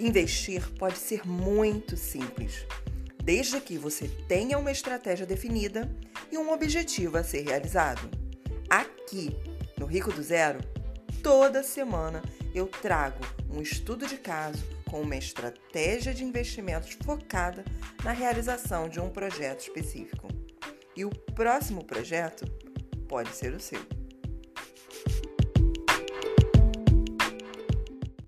Investir pode ser muito simples, desde que você tenha uma estratégia definida e um objetivo a ser realizado. Aqui, no Rico do Zero, toda semana eu trago um estudo de caso com uma estratégia de investimentos focada na realização de um projeto específico. E o próximo projeto pode ser o seu.